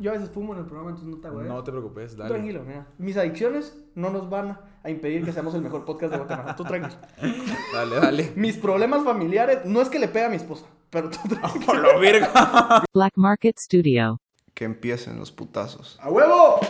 Yo a veces fumo en el programa, entonces no te hago No te preocupes, dale. Tranquilo, mira. Mis adicciones no nos van a impedir que seamos el mejor podcast de Guatemala. Tú tranquilo. Dale, dale. Mis problemas familiares, no es que le pegue a mi esposa, pero tú tranquilo. Por la verga. Black Market Studio. Que empiecen los putazos. ¡A huevo!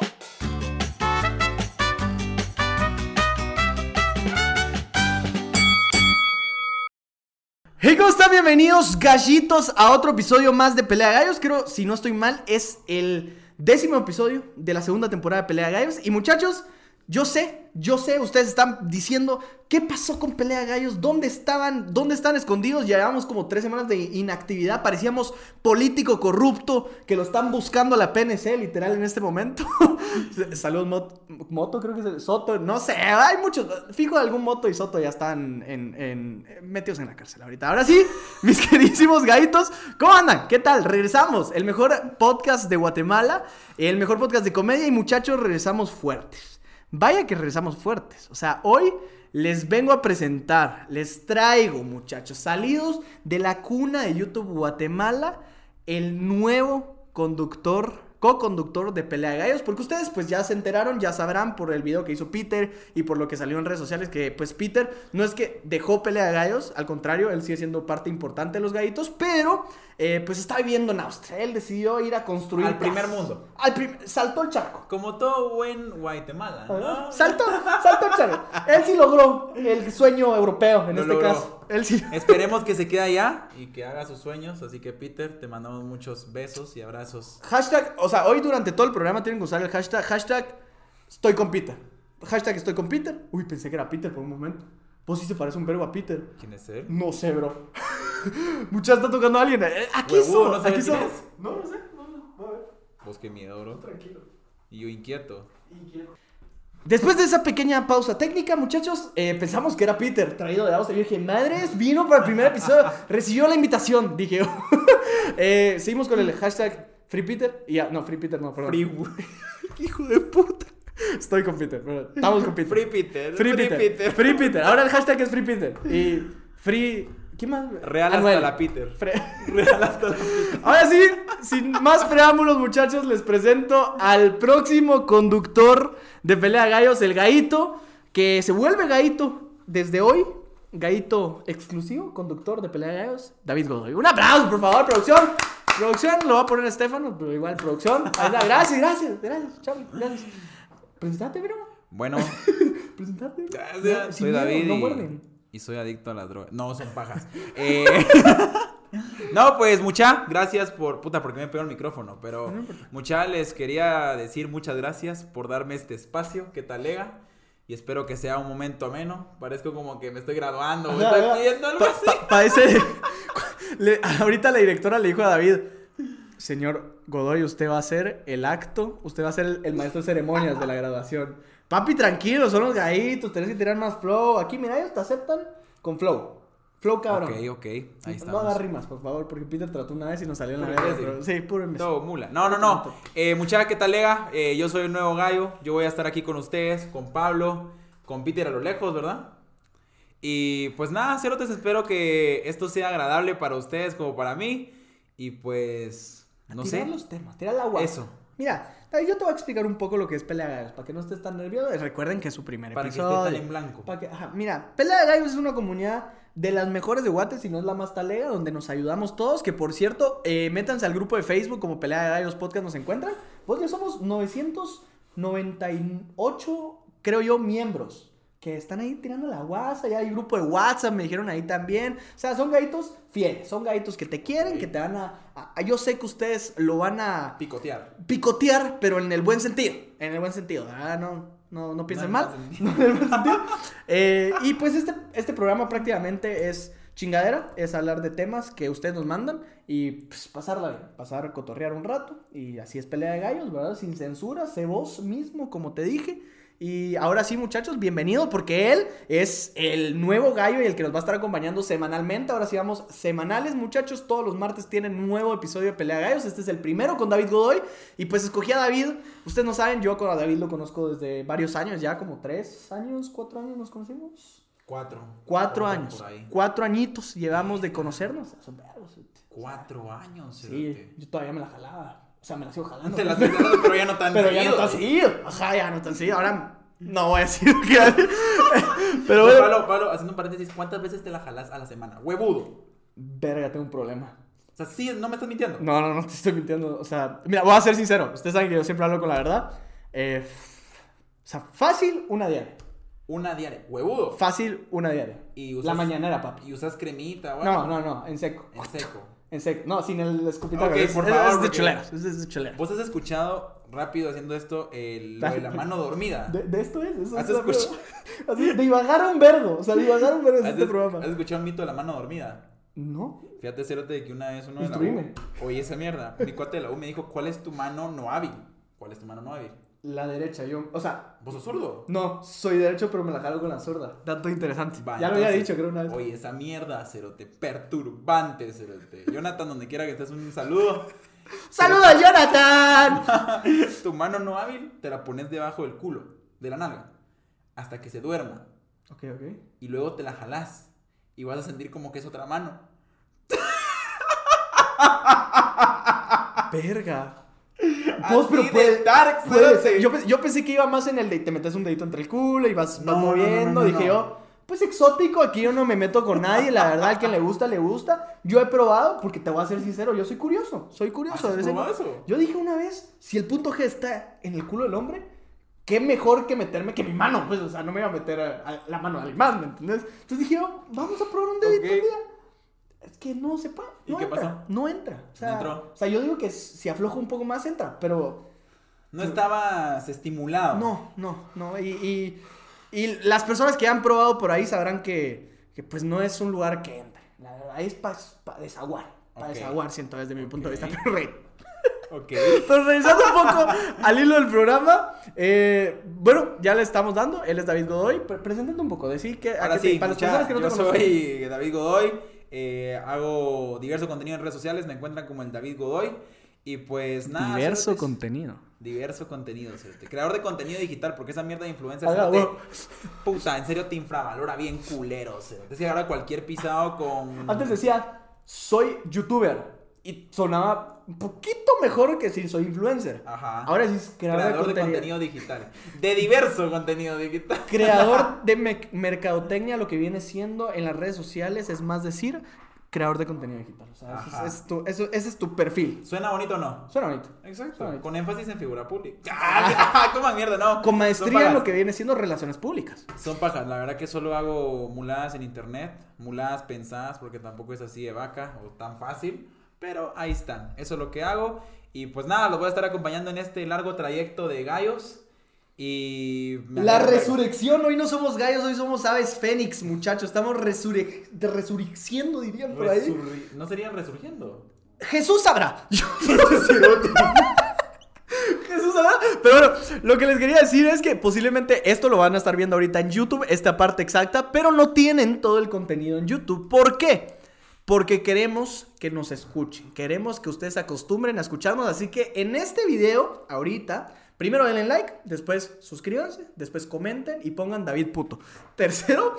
¿Cómo están? Bienvenidos, gallitos, a otro episodio más de Pelea Gallos. Creo, si no estoy mal, es el décimo episodio de la segunda temporada de Pelea Gallos. Y muchachos, yo sé, yo sé, ustedes están diciendo, ¿qué pasó con Pelea Gallos? ¿Dónde estaban? ¿Dónde están escondidos? Llevamos como tres semanas de inactividad, parecíamos político corrupto que lo están buscando la PNC, literal, en este momento. Saludos, Mot- Moto, creo que es el- Soto, no sé, hay muchos, fijo algún Moto y Soto ya están en, en- metidos en la cárcel ahorita. Ahora sí, mis queridísimos gaitos, ¿cómo andan? ¿Qué tal? Regresamos, el mejor podcast de Guatemala, el mejor podcast de comedia y muchachos, regresamos fuertes. Vaya que regresamos fuertes. O sea, hoy les vengo a presentar, les traigo, muchachos, salidos de la cuna de YouTube Guatemala, el nuevo conductor, co-conductor de Pelea de Gallos, porque ustedes pues ya se enteraron, ya sabrán por el video que hizo Peter y por lo que salió en redes sociales que pues Peter no es que dejó Pelea de Gallos, al contrario, él sigue siendo parte importante de los gallitos, pero eh, pues está viviendo en Austria, él decidió ir a construir Al primer mundo. Al prim- saltó el charco. Como todo buen Guatemala, ¿no? Saltó, saltó el charco. Él sí logró el sueño europeo en Lo este logró. caso. Él sí. Esperemos que se quede allá y que haga sus sueños. Así que, Peter, te mandamos muchos besos y abrazos. Hashtag, o sea, hoy durante todo el programa tienen que usar el hashtag, hashtag estoy con Peter. Hashtag estoy con Peter. Uy, pensé que era Peter por un momento. Pues sí se parece un verbo a Peter. ¿Quién es él? No sé, bro. Muchas está tocando a alguien. Eh, Aquí Huevudo, somos, ¿no aquí somos. No, no sé. No, no, a ver. Vos qué miedo, bro. Tranquilo. Y yo inquieto. Después de esa pequeña pausa técnica, muchachos, eh, pensamos que era Peter, traído de Austria. Yo dije, madres, vino para el primer episodio, recibió la invitación. Dije, eh, seguimos con el hashtag Free Peter. Y ya, no, Free Peter no, perdón. Free, ¿Qué hijo de puta. Estoy con Peter, perdón. Estamos con Peter. Free Peter. Free Peter. Free Peter. Ahora el hashtag es Free Peter. Y Free. ¿Quién más? Real hasta la Peter. Fre- Real hasta la Peter. Ahora sí, sin más preámbulos, muchachos, les presento al próximo conductor de Pelea Gallos, el Gaito, que se vuelve Gaito desde hoy. Gaito exclusivo, conductor de Pelea Gallos, David Godoy. Un aplauso, por favor, producción. Producción, lo va a poner Estefano, pero igual, producción. Gracias, gracias, gracias, Chavi, gracias. Presentate, bro. Bueno, Presentate. gracias. No, soy miedo, David No y, muerden. Y soy adicto a las drogas. No, son pajas. Eh, no, pues mucha, gracias por... Puta, porque me pegó el micrófono. Pero mucha, les quería decir muchas gracias por darme este espacio. ¿Qué tal, Lega? Y espero que sea un momento ameno. Parezco como que me estoy graduando. Ajá, estoy pidiendo algo Pa- así. pa- parece. le- ahorita la directora le dijo a David: Señor Godoy, usted va a hacer el acto, usted va a ser el, el maestro de ceremonias de la graduación. Papi, tranquilo, son los gaitos, tenés que tirar más flow. Aquí, mira, ellos te aceptan con flow. Flow, cabrón. Ok, ok. Ahí no estamos. hagas rimas, por favor, porque Peter trató una vez y nos salió en la verga, pero- Sí, puro imbécil. Todo mula. No, no, no. Eh, muchacha, ¿qué tal, Lega? Eh, yo soy el nuevo gallo. Yo voy a estar aquí con ustedes, con Pablo, con Peter a lo lejos, ¿verdad? Y pues nada, cerotes, espero que esto sea agradable para ustedes como para mí. Y pues, no tirar sé. los temas, tirar el agua. Eso. Mira, yo te voy a explicar un poco lo que es pelea de gallos, para que no estés tan nervioso. Recuerden que es su primer Para que episodio. esté tan en blanco. Que- ajá, Mira, Pelea de Gallos es una comunidad de las mejores de Guate, si no es la más talega, donde nos ayudamos todos. Que por cierto, eh, métanse al grupo de Facebook como Pelea de Gallos Podcast, nos encuentran. Pues ya somos 998, creo yo, miembros. Que están ahí tirando la guasa, ya hay grupo de WhatsApp, me dijeron ahí también. O sea, son gaitos fieles, son gaitos que te quieren, que te van a, a- Yo sé que ustedes lo van a Picotear. picotear, pero en el buen sentido. En el buen sentido, ¿verdad? No, no, no piensen No mal. No en el buen sentido. Eh, y pues este, este programa prácticamente es chingadera, es hablar de temas que ustedes nos mandan y pues, pasarla bien, pasar a cotorrear un rato. Y así es pelea de gallos, ¿verdad? Sin censura, sé vos mismo, como te dije. Y ahora sí, muchachos, bienvenido porque él es el nuevo gallo y el que nos va a estar acompañando semanalmente. Ahora sí vamos semanales, muchachos. Todos los martes tienen nuevo episodio de Pelea Gallos. Este es el primero con David Godoy. Y pues escogí a David. Ustedes no saben, yo con a David lo conozco desde varios años, ya como tres años, cuatro años nos conocimos. Cuatro. Cuatro años. Cuatro añitos llevamos de conocernos. Son. Cuatro años, Sí, yo todavía me la jalaba. O sea, me la sigo jalando. Te la estoy jalando, pero ya no tan Pero ya no seguido. tan seguido. Ajá, ya no tan seguido. Ahora no voy a decir que. Pero No, bueno. Pablo, Pablo, haciendo un paréntesis, ¿cuántas veces te la jalas a la semana? Huevudo. Verga, tengo un problema. O sea, sí, no me estás mintiendo. No, no, no te estoy mintiendo. O sea, mira, voy a ser sincero. Ustedes saben que yo siempre hablo con la verdad. Eh, o sea, fácil, una diaria. Una diaria. Huevudo. Fácil, una diaria. Y La mañanera, papi. Y usas cremita o No, algo? no, no, en seco. En seco. En seco. No, sin el escupitajo. Ok, es, por favor, es de porque- chuleras. Es de. ¿Vos has escuchado rápido haciendo esto el, lo de la mano dormida? De, de esto es. Eso ¿Has es escuchado? Así, divagar un vergo. O sea, divagar un vergo es ¿Has, este es- programa. has escuchado el mito de la mano dormida? No. Fíjate, Cerote, de que una vez uno de la. U, oye esa mierda, mi cuate de la U me dijo, ¿cuál es tu mano no hábil? ¿Cuál es tu mano no hábil? La derecha, yo. O sea, ¿Vos sos zurdo? no, soy derecho, pero me la jalo con la zurda. Dato interesante. Ya lo había dicho, creo, una vez. Oye, esa mierda, Cerote, perturbante, Cerote. Jonathan, donde quiera que estés, un saludo. ¡Saludos, Jonathan! tu mano no hábil te la pones debajo del culo, de la nalga, hasta que se duerma. ok, ok. Y luego te la jalás y vas a sentir como que es otra mano. Verga. Vos, pero de puede, dark, puede ser. Yo, yo pensé que iba más en el de te metes un dedito entre el culo y vas, vas No, no, moviendo. no, no, Dije yo, pues exótico, aquí yo no me meto con nadie. La verdad, al que le gusta, le gusta. Yo he probado, porque te voy a ser sincero, yo soy curioso. Soy curioso. ¿Has probado eso? Yo dije una vez, si el punto G está en el culo del hombre, qué mejor que meterme que mi mano. Pues, o sea, no me iba a meter a, a la mano de alguien más, ¿me entiendes? Entonces dije yo, vamos a probar un dedito Ok. un día. Es que no se puede. ¿Y no qué entra, pasó? No entra. O sea, No o sea, yo digo que si aflojo un poco más entra, pero No estabas estimulado. no, no, no. Y, y, y las personas que han probado por ahí sabrán que, que pues no es un lugar que entre. La verdad, es para desaguar. Para desaguar, siento desde mi punto de vista. Pero, re- Ok. pero regresando un poco al hilo del programa, eh, bueno, ya le estamos dando. Él es David Godoy. Pre- preséntate un poco, decir que a Ahora te- sí, para las personas que no yo te soy David Godoy. Eh, hago diverso contenido en redes sociales. Me encuentran como el David Godoy. Y pues nada. Diverso contenido. Diverso contenido. Creador de contenido digital, porque esa mierda de influencer, cerote, huevo. puta, en serio te infravalora bien culero. Es que ahora cualquier pisado con... Antes decía, soy youtuber. Y sonaba un poquito mejor que si soy influencer. Ajá. Ahora sí es creador, Creador de de contenido. contenido digital. De diverso contenido digital. Creador de me- mercadotecnia, lo que viene siendo en las redes sociales, es más decir, creador de contenido digital. O sea, ese Ajá. es, es tu- eso- ese es tu perfil. ¿Suena bonito o no? Suena bonito. Exacto. Suena bonito. Con énfasis en figura pública. ¡Ah! ¿Cómo mierda? No. Con maestría en lo que viene siendo relaciones públicas. Son pajas. La verdad que solo hago muladas en internet. Muladas pensadas porque tampoco es así de vaca o tan fácil. Pero ahí están. Eso es lo que hago. Y pues nada, los voy a estar acompañando en este largo trayecto de gallos. Y... La resurrección, hoy no somos gallos, hoy somos aves fénix, muchachos. Estamos resurre- resurreciendo, dirían por ahí. No sería resurgiendo. Jesús sabrá. Jesús sabrá. Pero bueno, lo que les quería decir es que posiblemente esto lo van a estar viendo ahorita en YouTube, esta parte exacta, pero no tienen todo el contenido en YouTube. ¿Por qué? Porque queremos que nos escuchen, queremos que ustedes se acostumbren a escucharnos, así que en este video, ahorita, primero denle like, después suscríbanse, después comenten y pongan David Puto. Tercero,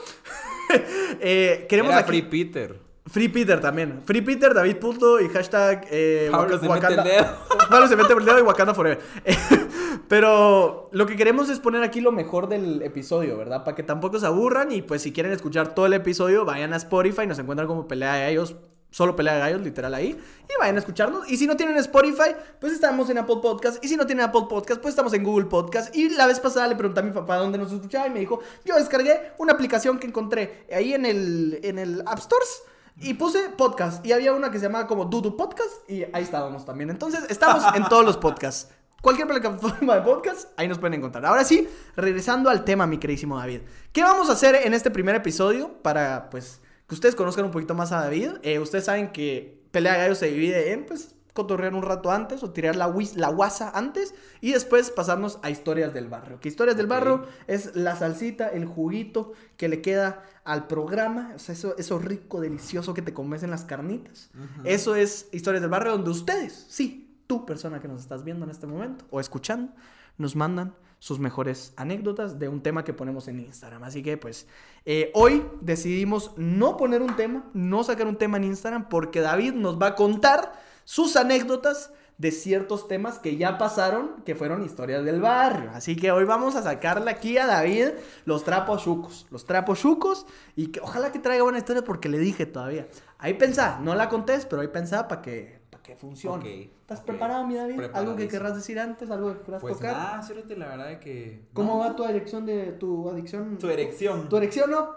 eh, queremos Era aquí- Free Peter. Free Peter también. Free Peter, David Puto y hashtag eh, Pablo se mete el dedo. Pablo se mete el dedo y Wakanda Forever. Pero lo que queremos es poner aquí lo mejor del episodio, ¿verdad? Para que tampoco se aburran y pues si quieren escuchar todo el episodio, vayan a Spotify, nos encuentran como Pelea de Gallos, solo Pelea de Gallos, literal ahí, y vayan a escucharnos. Y si no tienen Spotify, pues estamos en Apple Podcast. Y si no tienen Apple Podcast, pues estamos en Google Podcast. Y la vez pasada le pregunté a mi papá dónde nos escuchaba y me dijo, yo descargué una aplicación que encontré ahí en el, en el App Stores. Y puse podcast y había una que se llamaba como Dudu Podcast y ahí estábamos también. Entonces, estamos en todos los podcasts. Cualquier plataforma de podcast, ahí nos pueden encontrar. Ahora sí, regresando al tema, mi queridísimo David. ¿Qué vamos a hacer en este primer episodio para, pues, que ustedes conozcan un poquito más a David? Eh, ustedes saben que Pelea de Gallos se divide en, pues, cotorrear un rato antes o tirar la, la guasa antes y después pasarnos a historias del barrio. Que historias del barrio es la salsita, el juguito que le queda al programa, o sea, eso, eso rico, delicioso que te comes en las carnitas. Eso es historias del barrio donde ustedes, sí, tú persona que nos estás viendo en este momento o escuchando, nos mandan sus mejores anécdotas de un tema que ponemos en Instagram. Así que pues eh, hoy decidimos no poner un tema, no sacar un tema en Instagram porque David nos va a contar sus anécdotas de ciertos temas que ya pasaron, que fueron historias del barrio. Así que hoy vamos a sacarle aquí a David los trapos chucos. Los trapos chucos. Y que ojalá que traiga buena historia porque le dije todavía. Ahí pensá, no la contés, pero ahí pensá para que, que funcione. Ok, ¿Estás ok. preparado, mi David? ¿Algo que querrás decir antes? ¿Algo que querrás Pues tocar? nada, cérate, la verdad es que. ¿Cómo no, va tu adicción de tu adicción? Tu erección. ¿Tu erección no?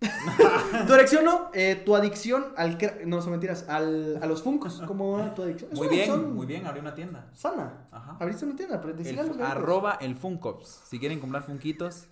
¿Tu erección no? Eh, tu adicción al... No, son mentiras. Al, a los funcos. ¿Cómo va tu adicción? Muy bien, adicción muy bien, abrí una tienda. Sana. Ajá. Abriste una tienda, pero decir El algo. arroba el Funkops. Si quieren comprar funquitos,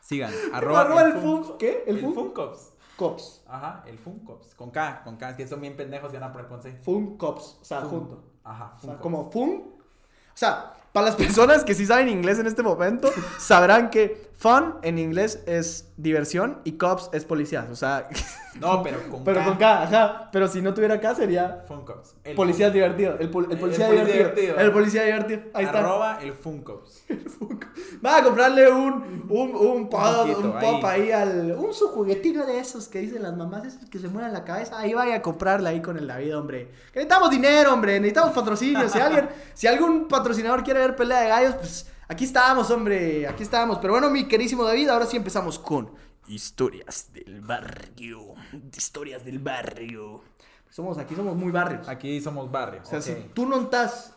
sigan. Arroba, Arroba, el fun... ¿Qué? ¿El, El fun? Funkops. Cops. Ajá, el Funkops. Con K, con K. Es que son bien pendejos y van a poner con C. Fun Cops. O sea, Fun. junto. Ajá, O sea, Funkops. como fun. O sea, para las personas que sí saben inglés en este momento, sabrán que fun en inglés es diversión y cops es policías. O sea, No, pero con pero K. con K, ajá. Pero si no tuviera K sería Funkops. El policía Fun- divertido. El, pol- el El policía divertido. divertido. El policía divertido. Ahí está. Arroba el Funkops. Va a comprarle un, un, un un pop ahí. ahí al. Un su juguetito de esos que dicen las mamás, esos que se mueven la cabeza. Ahí vaya a comprarle ahí con el David, hombre. Necesitamos dinero, hombre. Necesitamos patrocinio. Si alguien, si algún patrocinador quiere ver pelea de gallos, pues aquí estamos, hombre. Aquí estamos. Pero bueno, mi querísimo David, ahora sí empezamos con historias del barrio. Historias del barrio. Somos, aquí somos muy barrios. Aquí somos barrio. O sea, si tú no estás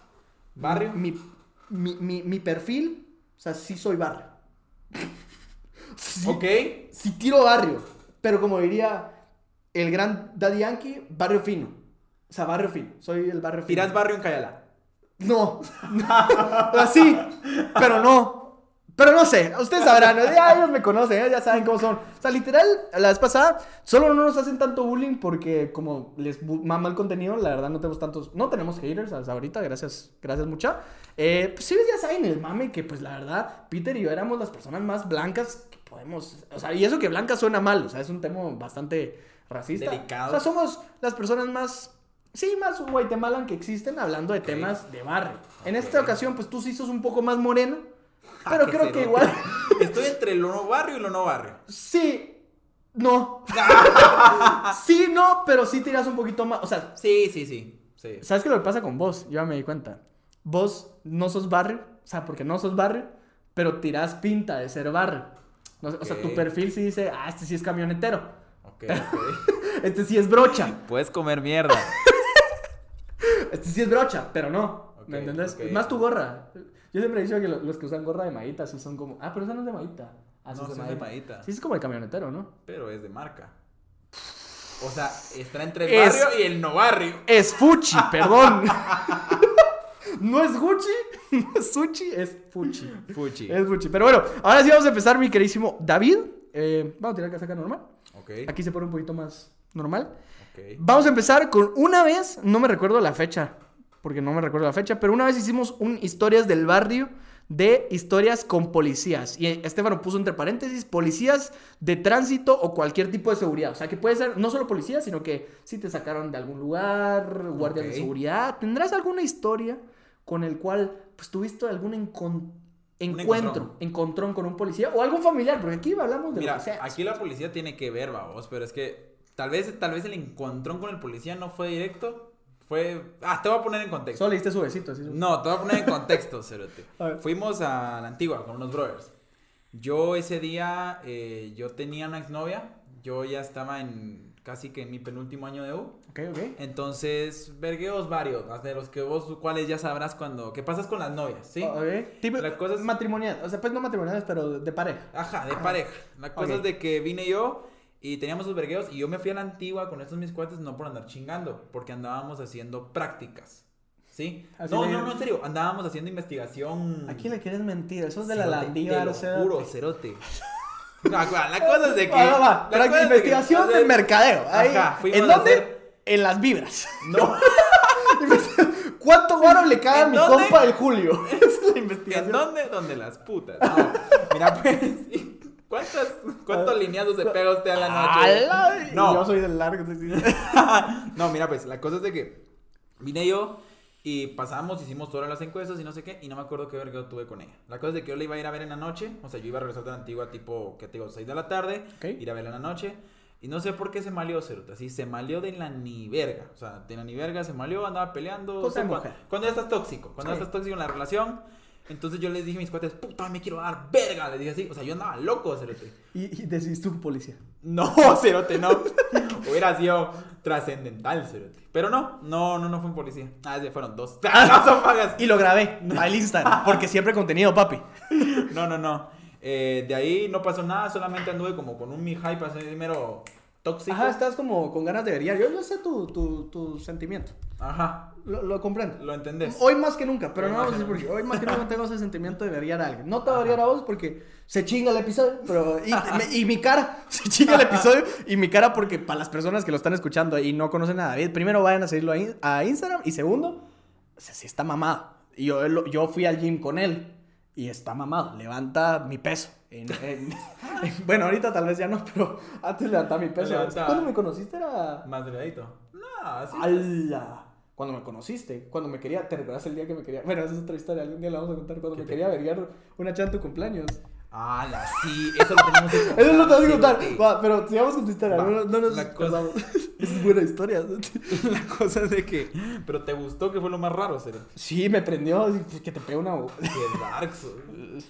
¿Barrio? Mi, mi, mi, mi perfil, o sea, sí soy barrio. Sí, Ok. sí tiro barrio, pero como diría el gran Daddy Yankee, barrio fino. O sea, barrio fino. Soy el barrio fino. Tirás barrio en Cayala. No. Así, pero no. Pero no sé, ustedes sabrán, ya ellos me conocen, ¿eh? ya saben cómo son. O sea, literal, la vez pasada, solo no nos hacen tanto bullying porque como les mama el contenido, la verdad no tenemos tantos, no tenemos haters hasta ahorita, gracias, gracias mucha. Eh, pues sí, ya saben el mame que pues la verdad, Peter y yo éramos las personas más blancas que podemos, o sea, y eso que blanca suena mal, o sea, es un tema bastante racista. Delicado. O sea, somos las personas más Sí, más Guatemalan que existen hablando de temas de barrio. En esta ocasión, pues tú sí sos un poco más moreno. Ah, Pero creo que igual. Estoy entre lo no barrio y lo no barrio. Sí. No. sí, no, pero sí tiras un poquito más. O sea, Sí, sí, sí. sí. ¿sabes qué lo que pasa con vos? Yo ya me di cuenta. Vos no sos barrio. O sea, porque no sos barrio, pero tirás pinta de ser barrio. No O sea, tu perfil sí dice, ah, este sí es camionetero. Ok, ok. Este sí es brocha. Puedes comer mierda. Este sí es brocha, pero no. ¿Me entendés? ok. Más tu gorra. Yo siempre he dicho que lo- los que usan gorra de maíta sí son como. Ah, pero esa no es de maíta. Ah, No, es de maíta. Sí, es como el camionetero, ¿no? Pero es de marca. O sea, está entre el Es- barrio y el no barrio. Es Fuchi, perdón. no es Gucci, no es Suchi, es Fuchi. Fuchi. Es Fuchi. Pero bueno, ahora sí vamos a empezar, mi queridísimo David. Eh, vamos a tirar casaca normal. Ok. Aquí se pone un poquito más normal. Ok. Vamos a empezar con una vez, no me recuerdo la fecha, porque no me recuerdo la fecha, pero una vez hicimos un historias del barrio de historias con policías. Y Estefano puso entre paréntesis policías de tránsito o cualquier tipo de seguridad. O sea, que puede ser no solo policías, sino que si te sacaron de algún lugar, guardias de seguridad. ¿Tendrás alguna historia con el cual pues tuviste algún encuentro, encontrón. encontrón con un policía o algún familiar? Porque aquí hablamos de Mira, lo que sea. aquí la policía tiene que ver, vamos, pero es que tal vez, tal vez el encontrón con el policía no fue directo. Fue. Ah, te voy a poner en contexto. Solo le diste su besito. así No, te voy a poner en contexto, Cerote. A. Fuimos a la antigua con unos brothers. Yo ese día, eh, yo tenía una exnovia. Yo ya estaba en casi que en mi penúltimo año de U. Ok, ok. Entonces, vergueos varios, más de los que vos, cuáles ya sabrás cuando. ¿Qué pasas con las novias? ¿Sí? Ok. Tipo, La cosa es- matrimonial. O sea, pues no matrimoniales, pero de pareja. Ajá, de pareja. La cosa Ok. es de que vine yo y teníamos los vergueos y yo me fui a la antigua con estos mis cuates no por andar chingando, porque andábamos haciendo prácticas. ¿Sí? Así no, le- no, no, en serio, andábamos haciendo investigación. ¿A quién le quieres mentir? Eso es de la landívar, Te lo juro, cerote. No, la cosa es de que. Va, va, va. la Pero cosa es de que- investigación de entonces- mercadeo. Ahí. Ajá, ¿En dónde? hacer- En las vibras. No, ¿Cuánto guaro le cae a ¿En mi dónde? compa el Julio? Esa es la ¿en investigación. dónde? Donde las putas. No, mira, pues. ¿Cuántas, ¿Cuántos lineazos se pega usted a la noche? No. Yo soy del largo. no, mira, pues la cosa es de que vine yo y pasamos, hicimos todas las encuestas y no sé qué, y no me acuerdo qué verga tuve con ella. La cosa es de que yo la iba a ir a ver en la noche, o sea, yo iba a regresar de la antigua tipo, que te digo, 6 de la tarde, Ok. ir a verla en la noche. Y no sé por qué se malió, Cerote. Así, se malió de la ni verga. O sea, de la ni verga se malió, andaba peleando. O sea, de cua- mujer. cuando, ya estás tóxico. Cuando ya Sí. estás tóxico en la relación. Entonces yo les dije a mis cuates, puta, me quiero dar verga. Les dije así. O sea, yo andaba loco, Cerote. Y, y decidiste un policía. No, Cerote, no. Hubiera sido trascendental, Cerote. Pero no, no, no, no fue un policía. Ah, sí, fueron dos. no son pagas. Y lo grabé al Instagram, porque siempre contenido, papi. No, no, no. Eh, de ahí no pasó nada, solamente anduve como con un mi hype así mero tóxico. Ajá, estás como con ganas de ver. Yo, yo sé tu, tu, tu sentimiento. Ajá, Lo, lo comprendo. lo entendés. Hoy más que nunca, pero no vamos a decir por nunca. qué. Hoy más que nunca tengo ese sentimiento de veriar a alguien. No te voy a a vos porque se chinga el episodio, pero. Y, me- y mi cara, se chinga el episodio. Y mi cara, porque para las personas que lo están escuchando y no conocen a David, primero vayan a seguirlo a, in- a Instagram. Y segundo, o sea, sí está mamado. Y yo, yo fui al gym con él y está mamado. Levanta mi peso. En- en- en- bueno, ahorita tal vez ya no, pero antes levantaba mi peso. ¿Cuándo me conociste? Era. Más delgadito. No, así. ¡Hala! Cuando me conociste, cuando me quería, ¿te recuerdas el día que me quería? Bueno, esa es otra historia, algún día la vamos a contar. Cuando ¿Qué me te- quería averiguar una chava en tu cumpleaños. Ah, la sí, eso lo tenemos que contar. Eso no te vas a contar. sí, Va, pero sigamos con tu historia. Va, No, no nos la cosa-. Es buena historia. La cosa es de que. Pero te gustó que fue lo más raro, Cero. Sí, me prendió. Que te pegue una Qué dark.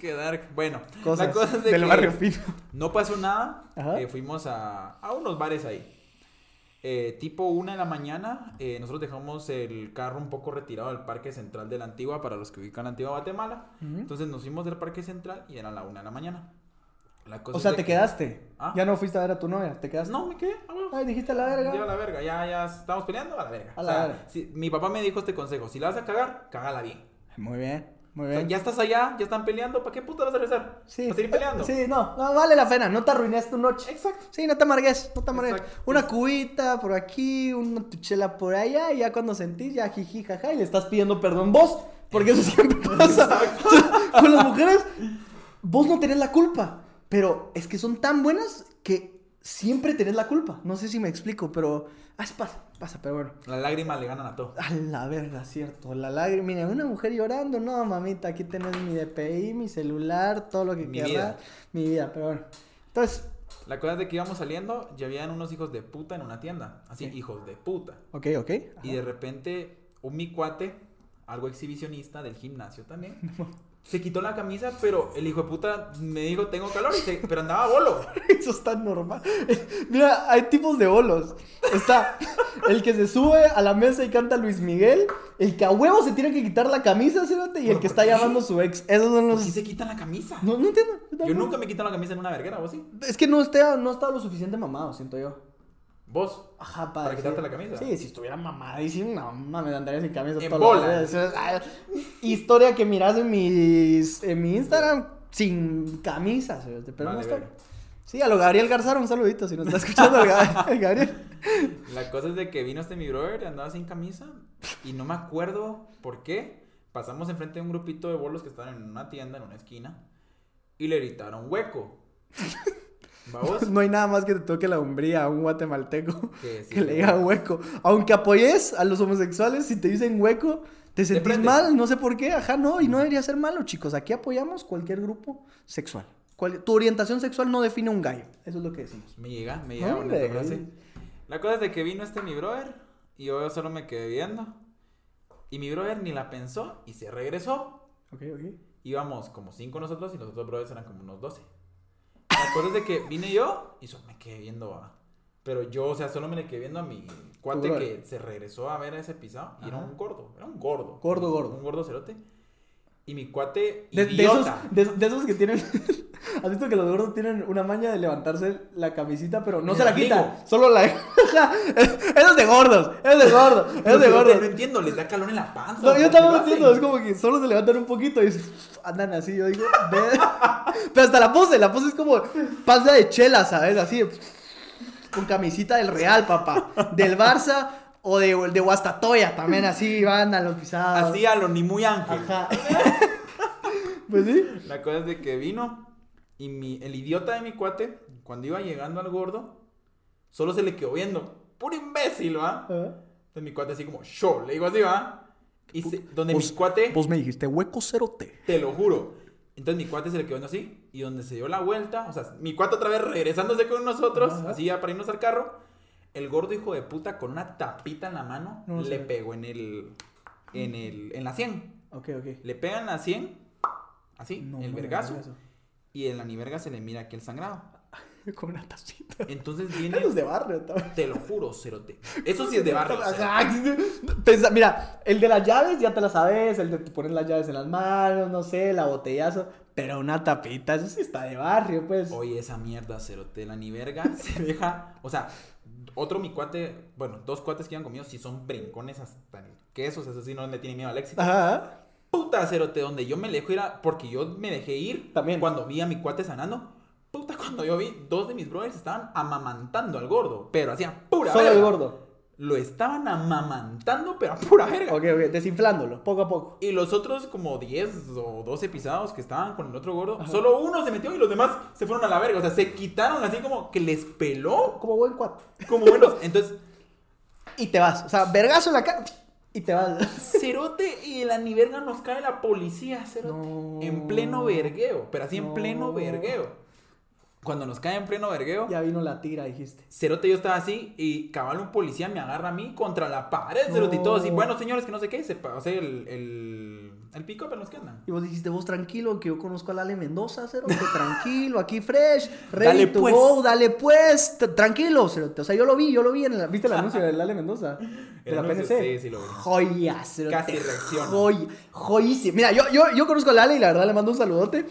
Qué dark. Bueno, cosa la cosa es de del que barrio fino. no pasó nada. Ajá. Eh, fuimos a, a unos bares ahí. Eh, tipo una de la mañana, eh, nosotros dejamos el carro un poco retirado del parque central de la Antigua para los que ubican la Antigua Guatemala. Ujú. Entonces nos fuimos del parque central y era la una de la mañana. La cosa O sea, te que- quedaste. ¿Ah? Ya no fuiste a ver a tu novia, te quedaste. No, me quedé. a huevo. Ay, dijiste a la verga. Ya a la verga, ya, ya estamos peleando a la verga. A O la sea, verga. si- mi papá me dijo este consejo: si la vas a cagar, cágala bien. Muy bien, muy O sea, bien. ya estás allá, ya están peleando, ¿para qué puta vas a regresar? Sí. ¿Para seguir peleando? Sí, no, no vale la pena, no te arruines tu noche. Exacto. Sí, no te amargues, no te amargues. Exacto. Una cubita por aquí, una tuchela por allá, y ya cuando sentís, ya jiji, jaja, y le estás pidiendo perdón vos, porque eso siempre pasa. Con las mujeres, vos no tenés la culpa, pero es que son tan buenas que siempre tenés la culpa. No sé si me explico, pero ah, pasa, pasa, pero bueno. Las lágrimas le ganan a todo. A la verga, cierto. La lágrima. Mira, una mujer llorando. No, mamita, aquí tenés mi DPI, mi celular, todo lo que Mi quieras. vida. Mi vida, pero bueno. Entonces, La cosa es de que íbamos saliendo, ya habían unos hijos de puta en una tienda. Así, Sí. hijos de puta. ok, ok. Y de repente, un mi cuate, algo exhibicionista del gimnasio también, se quitó la camisa, pero el hijo de puta me dijo, tengo calor, y se- pero andaba bolo. Eso está normal. Mira, hay tipos de bolos. Está el que se sube a la mesa y canta Luis Miguel, el que a huevo se tiene que quitar la camisa, cerote, y el que está ¿Por qué? llamando a su ex. Esos son ¿Por los. qué se quitan la camisa? No, no entiendo. Yo nunca me quito la camisa en una verguera, ¿vos sí? Es que no está, no lo suficiente mamado, siento yo. ¿Vos? Ajá, ¿Para quitarte la camisa? Sí, si estuviera mamadísimo, no mames, andaría sin camisa En bola. Historia que miras en, mis, en mi Instagram sin camisa, cerote, pero Vale. Sí, a lo Gabriel Garzaro, un saludito si nos está escuchando el Gab- el Gabriel. La cosa es de que vino este mi brother, andaba sin camisa, y no me acuerdo por qué. Pasamos enfrente de un grupito de bolos que estaban en una tienda, en una esquina, y le gritaron hueco. ¿Vamos? No hay nada más que te toque la hombría a un guatemalteco Que sí, que le diga hueco. Aunque apoyes a los homosexuales, si te dicen hueco, te sentís mal, no sé por qué. Ajá, no, y no debería ser malo, chicos. Aquí apoyamos cualquier grupo sexual. Cual- tu orientación sexual no define un gallo. Eso es lo que decimos. Me llega, me llega frase. La cosa es de que vino este mi brother, y yo solo me quedé viendo. Y mi brother ni la pensó y se regresó. Ok, ok. Íbamos como cinco nosotros y los otros brothers eran como unos doce. La cosa es de que vine yo y solo me quedé viendo a... Pero yo, o sea, solo me le quedé viendo a mi cuate que se regresó a ver a ese pisado. Y era un gordo, era un gordo. Gordo, gordo. Un gordo cerote. Y mi cuate, De, de esos, de esos que tienen. ¿Has visto que los gordos tienen una maña de levantarse la camisita, pero no se la quitan? Solo la. Eso es de gordos. Eso es de gordos. Eso es de gordos. No entiendo, les da calor en la panza. No, ¿por yo lo entiendo, es como que solo se levantan un poquito y andan así, yo digo, ve. Pero hasta la pose, la pose es como panza de chela, ¿sabes? Así, con camisita del Real, papá. Del Barça o de, de Guastatoya también, así van a los pisados. Así a lo ni muy ángel. Ajá. pues sí. La cosa es de que vino y mi, el idiota de mi cuate, cuando iba llegando al gordo, solo se le quedó viendo. Puro imbécil, ¿va? Ajá. Entonces mi cuate así como, show, le digo así, ¿va? Y se- donde mi Vos- cuate, Vos me dijiste hueco cerote. te lo juro, Entonces mi cuate se le quedó viendo así. Y donde se dio la vuelta, o sea, mi cuate otra vez regresándose con nosotros, así ya para irnos al carro. El gordo hijo de puta con una tapita en la mano No le sé. pegó en el. En el. En la 100. Ok, ok. Le pegan la 100. Así, No, el vergazo. Y en la ni verga se le mira aquí el sangrado. Con una tacita. Entonces viene. de barrio. Te lo juro, cerote. Eso sí es de barrio. Pensa- mira, el de las llaves ya te la sabes, el de te pones las llaves en las manos, no sé, la botellazo, pero una tapita, eso sí está de barrio, pues. Oye, esa mierda, cerote, la ni verga se deja. O sea, otro mi cuate, bueno, dos cuates que iban conmigo, sí son brincones hasta el queso, eso sí no le tiene miedo al éxito. Ajá. Puta, cerote, donde yo me dejo ir a. Porque yo me dejé ir También. cuando vi a mi cuate sanando. Puta, cuando yo vi, dos de mis brothers estaban amamantando al gordo, pero hacían pura Solo verga. el gordo. Lo estaban amamantando, pero a pura verga. Ok, ok, desinflándolo, poco a poco. Y los otros como 10 o 12 pisados que estaban con el otro gordo, solo uno se metió y los demás se fueron a la verga. O sea, se quitaron así como que les peló Como buen cuate. como buenos. Entonces, Y te vas, o sea, vergazo en la cara y te vas. cerote y la ni verga nos cae la policía, cerote. No. En pleno vergueo, pero así No. en pleno vergueo. Cuando nos cae en pleno vergueo, Ya vino la tira, dijiste. Cerote yo estaba así y cabal un policía me agarra a mí contra la pared, Cerote, y todo así. No. Bueno, señores, que no sé qué, se pa- o sea, el, el, el pick-up en los que andan. Y vos dijiste, vos tranquilo, que yo conozco a Lale Mendoza, cero, que tranquilo, aquí fresh, ready Dale to pues. go, dale pues, tranquilo, cero. O sea, yo lo vi, yo lo vi en el, ¿viste el anuncio de Lale Mendoza? De El la PNC. sí, sí lo vi. Joya, cero. Casi reacciona. Joya, joyísimo. Mira, yo, yo, yo conozco a Lale y la verdad le mando un saludote.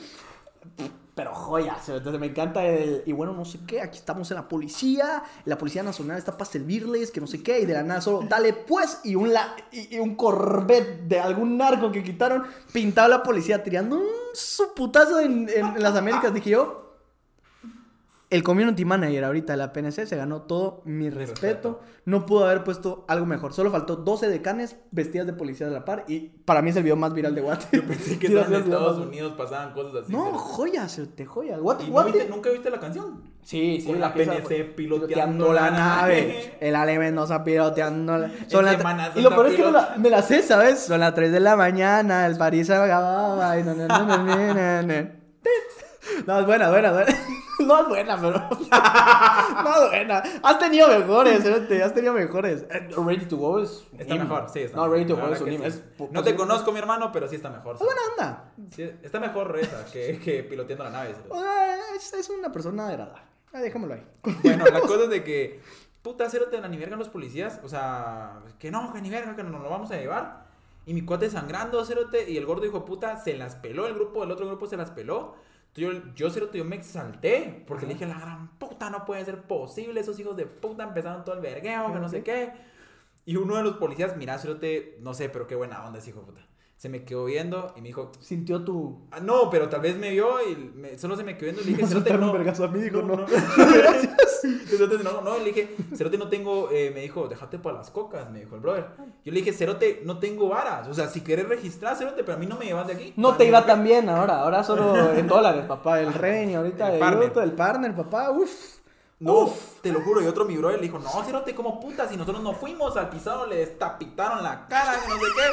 Pero joya, cero. entonces me encanta el... Y bueno, no sé qué, aquí estamos en la policía, la Policía Nacional está para servirles, que no sé qué, y de la nada solo, dale pues, y un, la, y, un Corvette de algún narco que quitaron, pintado la policía tirando un su putazo en- en las Américas, dije yo. El community manager ahorita de la PNC se ganó todo mi respeto. respeto. No pudo haber puesto algo mejor. Solo faltó 12 decanes vestidas de policía de la par. Y para mí es el video más viral de Guate. Yo pensé que en Estados. Unidos pasaban cosas así. No, joyas, te joyas. Guate, ¿Y no Guate. viste- nunca viste la canción? Sí, sí, Con la PNC piloteando la nave. El Ale Mendoza piloteando la Son Y lo peor es que me la, pilot- me la sé, ¿sabes? Son las 3 de la mañana, el París se acababa y no, no, no, no, no, no, no. No, es buena, buena, buena. No es buena, pero. No es buena. Has tenido mejores, ¿eh? Has tenido mejores. Eh, Ready to Go es. un Está himno. mejor, sí. Está No, mejor. Ready to Go es un que himno. sí. es po- No te posible- conozco, mi hermano, pero sí está mejor. Es buena onda. Sí, está mejor esa que, que piloteando la nave. Cerote. O sea, es, es una persona agradable. Ah, déjamelo ahí. Bueno, la cosa es de que, puta, cerote, la ni verga los policías, o sea, que no, que ni verga, que no nos lo vamos a llevar. Y mi cuate sangrando, cerote, y el gordo hijo de puta se las peló, el grupo, el otro grupo se las peló. Entonces yo, yo cerote, yo me exalté, porque le dije, la gran puta, no puede ser posible, esos hijos de puta empezaron todo el vergueo, que no sé qué. Y uno de los policías, mira, cerote, no sé, pero qué buena onda ese hijo de puta. Se me quedó viendo y me dijo, Sintió tu. ah, no, pero tal vez me vio y me- solo se me quedó viendo y le dije, cerote, no. vergazo a mí, dijo, no. Cerote, no, no, le dije, Cerote no tengo, eh, me dijo, déjate para las cocas, me dijo el brother. Yo le dije, Cerote, no tengo varas, o sea, si quieres registrar, Cerote, pero a mí no me llevas de aquí. No te iba tan bien ahora, ahora solo en dólares, papá. El revenue ahorita El de partner. El partner, papá. Uf. No, te lo juro, y otro mi brother le dijo, no, Cerote, como puta, si nosotros no fuimos al pisado, le destapitaron la cara, no sé qué.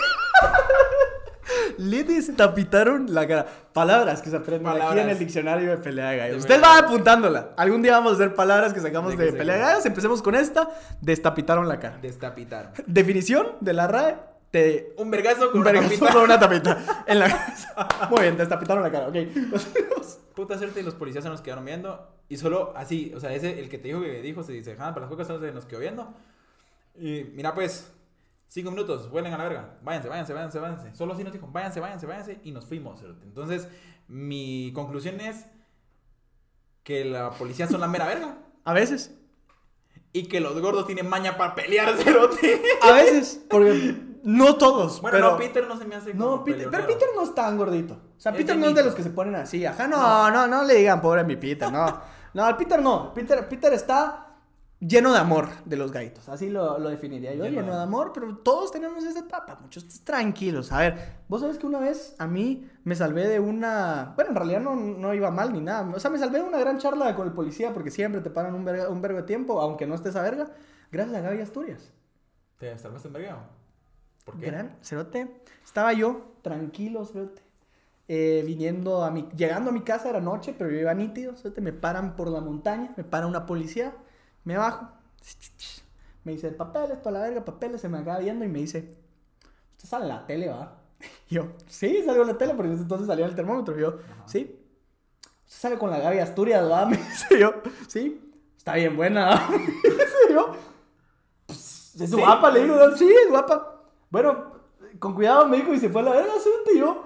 Le destapitaron la cara. Palabras que se aprenden aquí Palabras. en el diccionario de pelea de gallos. Usted va apuntándola. Algún día vamos a hacer palabras que sacamos De de, que pelea de gallos. Empecemos con esta. Destapitaron la cara. Destapitaron. Definición de la RAE. Te... Un vergazo con Un una tapita. con una tapita en la cabeza. Muy bien, destapitaron la cara. Ok. Puta suerte y los policías se nos quedaron viendo. Y solo así, o sea, ese, el que te dijo que dijo, se dice, para las solo se nos quedó viendo. Y mira, pues, cinco minutos, vuelen a la verga. Váyanse, váyanse, váyanse, váyanse. Solo así nos dijo, váyanse, váyanse, váyanse. Y nos fuimos. cerote. Entonces, mi conclusión es que la policía son la mera verga. A veces. Y que los gordos tienen maña para pelear, cerote. A veces. Porque no todos. Bueno, pero... no, Peter no se me hace. No, Peter, pero. Peter no es tan gordito. O sea, Es Peter no es de los que se ponen así. Ajá, no, no, no le digan pobre mi Peter, no. No, al Peter no. Peter, Peter está lleno de amor de los gaitos. Así lo, lo definiría yo, Lleno lleno, de amor, pero todos tenemos esa etapa, muchos tranquilos. A ver, vos sabes que una vez a mí me salvé de una. Bueno, en realidad no, no iba mal ni nada. O sea, me salvé de una gran charla con el policía porque siempre te paran un verga, un vergo de tiempo, aunque no estés a verga. Gracias a Gaby Asturias. ¿Te salvaste en verga? ¿Por qué? Gran cerote. Estaba yo tranquilo, cerote. eh, viniendo a mi, llegando a mi casa era noche, pero yo iba nítido, ¿sabes? me paran por la montaña, me para una policía, me bajo, me dice, papeles, toda la verga, papeles, se me acaba viendo y me dice, usted sale en la tele, ¿va? Y yo, sí, salió en la tele, porque entonces salía el termómetro, y yo, sí, usted sale con la Gaby Asturias, ¿va? Me dice yo, sí, está bien buena, ¿va? Me dice yo, "Pues, es Sí. guapa, le digo, sí, es guapa. Bueno, con cuidado me dijo y se fue a la verga, asunto y yo.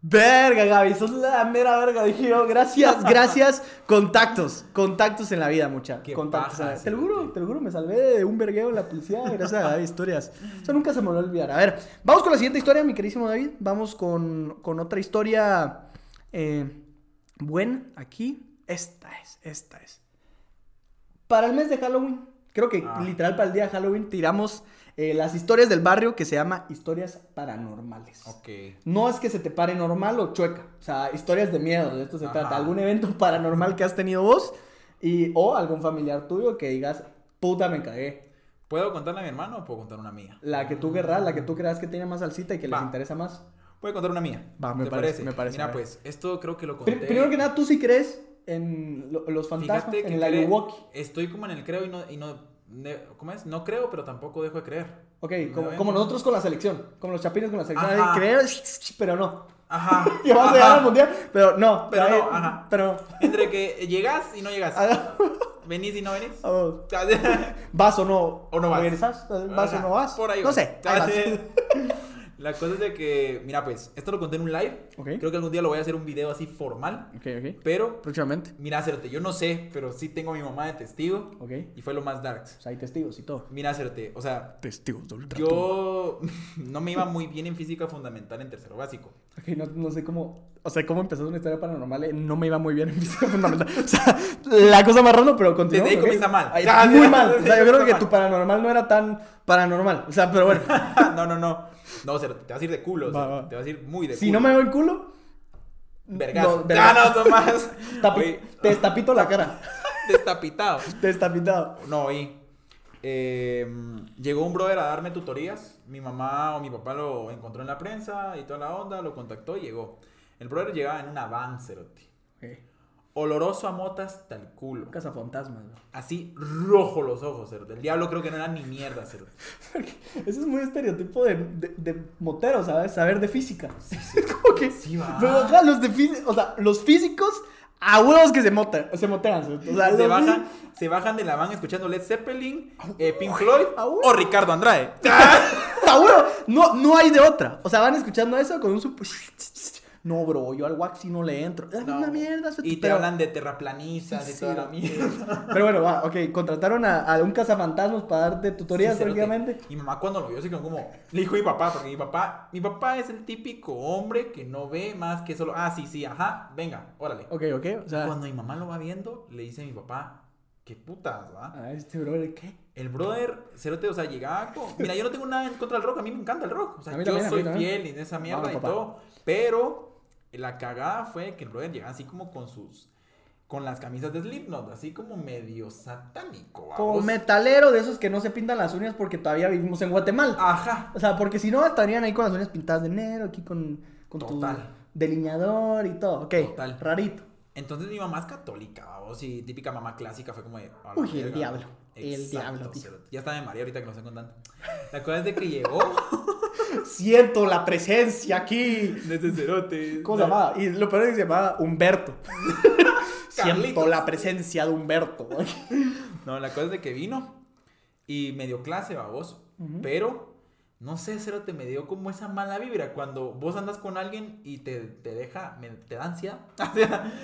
Verga, Gaby, sos la mera verga. Dije yo, gracias, gracias. Contactos, contactos en la vida, mucha. Contactos paja. Te lo juro, te lo juro, me salvé de un vergueo en la policía gracias a Gaby Historias. Eso nunca se me va a olvidar. A ver, vamos con la siguiente historia, mi queridísimo David. Vamos con, con otra historia eh, buena aquí. Esta es, esta es. Para el mes de Halloween, creo que Ah. literal para el día de Halloween tiramos eh, las historias del barrio que se llama historias paranormales. Ok. No es que se te pare normal o chueca, o sea, historias de miedo, de esto se Ajá. trata. Algún evento paranormal que has tenido vos y, o algún familiar tuyo que digas, puta, me cagué. ¿Puedo contarle a mi hermano o puedo contar una mía? La que tú querrás, la que tú creas que tiene más salsita y que les interesa más. Voy a contar una mía. Va, me ¿Te parece, me parece, Mira, pues, esto creo que lo conté. Pri- primero que nada, tú sí crees en lo- los fantasmas, Fíjate que en el. Estoy como en el creo y no, y no ne- ¿cómo es? No creo, pero tampoco dejo de creer. Ok, como, nosotros con la selección, como los chapines con la selección. Ajá. Creo, pero no. Ajá. Que vas a llegar al mundial, pero no. Pero no, ajá. Pero Entre que llegas y no llegas. Ah. Venís y no venís. oh, vas o no. O no vas. ¿Regresas? ¿Vas o no vas? Por ahí No sé. ahí vas. La cosa es de que, mira, pues, esto lo conté en un live. Ok. Creo que algún día lo voy a hacer un video así formal. Ok, ok. Pero, Próximamente. mira, hacerte, yo no sé, pero sí tengo a mi mamá de testigo. Ok. Y fue lo más darks. O sea, hay testigos y todo. Mira, hacerte, o sea, Testigos del yo no me iba muy bien en física fundamental en tercero básico. Ok, no, no sé cómo. O sea, cómo empezó una historia paranormal. eh, No me iba muy bien en física fundamental. O sea, la cosa más random, pero continúa. Desde ahí comienza mal. Ay, Ya, muy ya, mal. O sea, yo creo que mal. tu paranormal no era tan paranormal. O sea, pero bueno. no, no, no. No, te vas a ir de culo. o sea, Va, va. Te vas a ir muy de si culo. no me veo en culo. Vergazo. no, Ya vergazo. no más. Tapi- te destapito la cara. destapitado. Destapitado. No, y eh, llegó un brother a darme tutorías. Mi mamá o mi papá lo encontró en la prensa y toda la onda, lo contactó y llegó. El brother llegaba en una van, cerote. Ok. Oloroso a motas tal culo. Casa fantasmas, ¿no? Así rojo los ojos, cerote. El diablo creo que no era ni mierda, cerote. Eso es muy estereotipo de, de, de motero, ¿sabes? Saber de física. Es como que. Sí, va. Pero, ajá, los de fí- o sea, los físicos a huevos que se motan, se motean. O sea, se, bajan, se bajan de la van escuchando Led Zeppelin, eh, Pink Floyd o Ricardo Andrade. a huevo, no, no hay de otra. O sea, van escuchando eso con un super. No, bro, yo al waxi no le entro. Es No. una mierda. eso- Y te pero- hablan de terraplanistas y Sí, toda la mierda. Pero bueno, va, ok, contrataron a, a un cazafantasmas para darte tutorías Sí, prácticamente. Mi mamá cuando lo vio se quedó como, le dijo mi papá, porque mi papá, mi papá es el típico hombre que no ve más que solo, ah, sí, sí, ajá, venga, órale. Ok, ok, o sea. Cuando mi mamá lo va viendo, le dice a mi papá, qué putas, va. A este brother, ¿qué? El brother, cerote, o sea, llegaba con... Mira, yo no tengo nada en contra del rock, a mí me encanta el rock. O sea, yo también, soy fiel en esa mierda Vamos, y papá. todo. Pero la cagada fue que el brother llegaba así como con sus... Con las camisas de Slipknot, así como medio satánico, Como metalero de esos que no se pintan las uñas porque todavía vivimos en Guatemala. Ajá. O sea, porque si no estarían ahí con las uñas pintadas de negro, aquí con, con tu Total. delineador y todo. Ok, Total. rarito. Entonces mi mamá es católica, babos, y típica mamá clásica fue como de... "A la Uy, el verga". diablo, el diablo, tío. Ya estaba en María ahorita que lo estoy contando. La cosa es de que llegó Siento la presencia aquí. de ese cerote. ¿Cómo se llamaba? Y lo peor es que se llamaba Humberto. Siento la presencia de Humberto. No, la cosa es de que vino y me dio clase, babos. Pero, no sé, Cerote, me dio como esa mala vibra. Cuando vos andas con alguien y te, te deja, me- te da Sí, te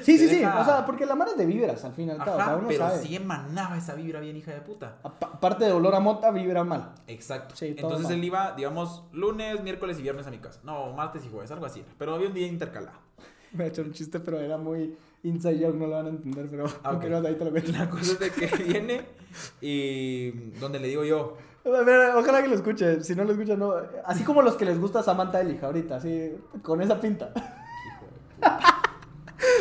sí, sí. O sea, porque la mar es de vibras al fin y al cabo. Ajá, o sea, uno pero sabe. sí emanaba esa vibra bien hija de puta. Apa- Aparte de olor a mota, vibra mal. Exacto. Sí, Entonces mal. él iba, digamos, lunes, miércoles y viernes a mi casa. No, martes y jueves, algo así. Pero había un día intercalado. Me ha hecho un chiste, pero era muy inside joke, no lo van a entender, pero Ah, ok. continuamos, ahí te lo cuento. La cosa es de que viene y donde le digo yo, A ver, ojalá que lo escuche. Si no lo escucha, no. Así como los que les gusta Samantha Elija ahorita, así, con esa pinta.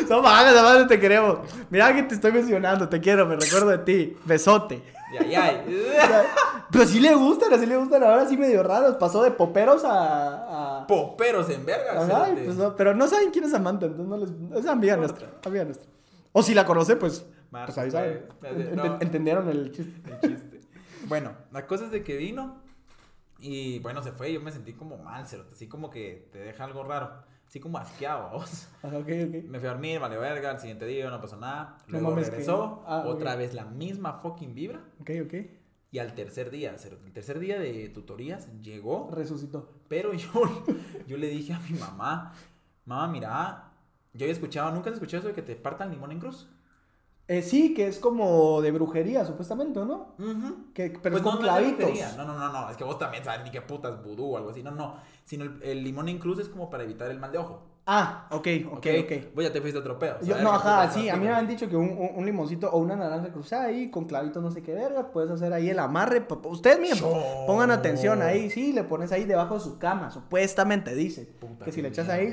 No mames, además te queremos. Mira que te estoy mencionando, te quiero, me recuerdo de ti. Besote. Ya, ya. Pero sí le gustan, así le gustan. Ahora sí medio raros. Pasó de poperos a. a... Poperos en verga. Ajá, pues no, pero no saben quién es Samantha, entonces no les. Es amiga nuestra, amiga nuestra. O si la conoce, pues. Marta, pues ahí saben. pues, no. Entendieron el chiste. El chiste. Bueno, la cosa es de que vino y bueno, se fue y yo me sentí como mal, así como que te deja algo raro, así como asqueado, vos. Ajá, ok, ok. Me fui a dormir, vale verga, el siguiente día no pasó nada, No luego mames, regresó, que- ah, otra vez la misma fucking vibra Ok, ok. y al tercer día, cerote, el tercer día de tutorías llegó, Resucitó. pero yo, yo le dije a mi mamá, mamá, mira, yo había escuchado, nunca has escuchado eso de que te partan limón en cruz. Eh, sí, que es como de brujería, supuestamente, ¿no? Que, pero Pues es con no, clavitos. No, no, no, no. Es que vos también sabes ni qué putas vudú o algo así. No, no. Sino el, el limón en cruz es como para evitar el mal de ojo. Ah, ok, ok, ok. Vos ya te fuiste a. Yo- ¿sabes? no, ¿Qué ajá, sí, a mí me han dicho que un, un- un limoncito o una naranja cruzada ahí con clavitos no sé qué verga, puedes hacer ahí el amarre. Ustedes mismos, Yo. pongan atención ahí, sí, le pones ahí debajo de su cama, supuestamente dice. Puta, que si le echas ahí,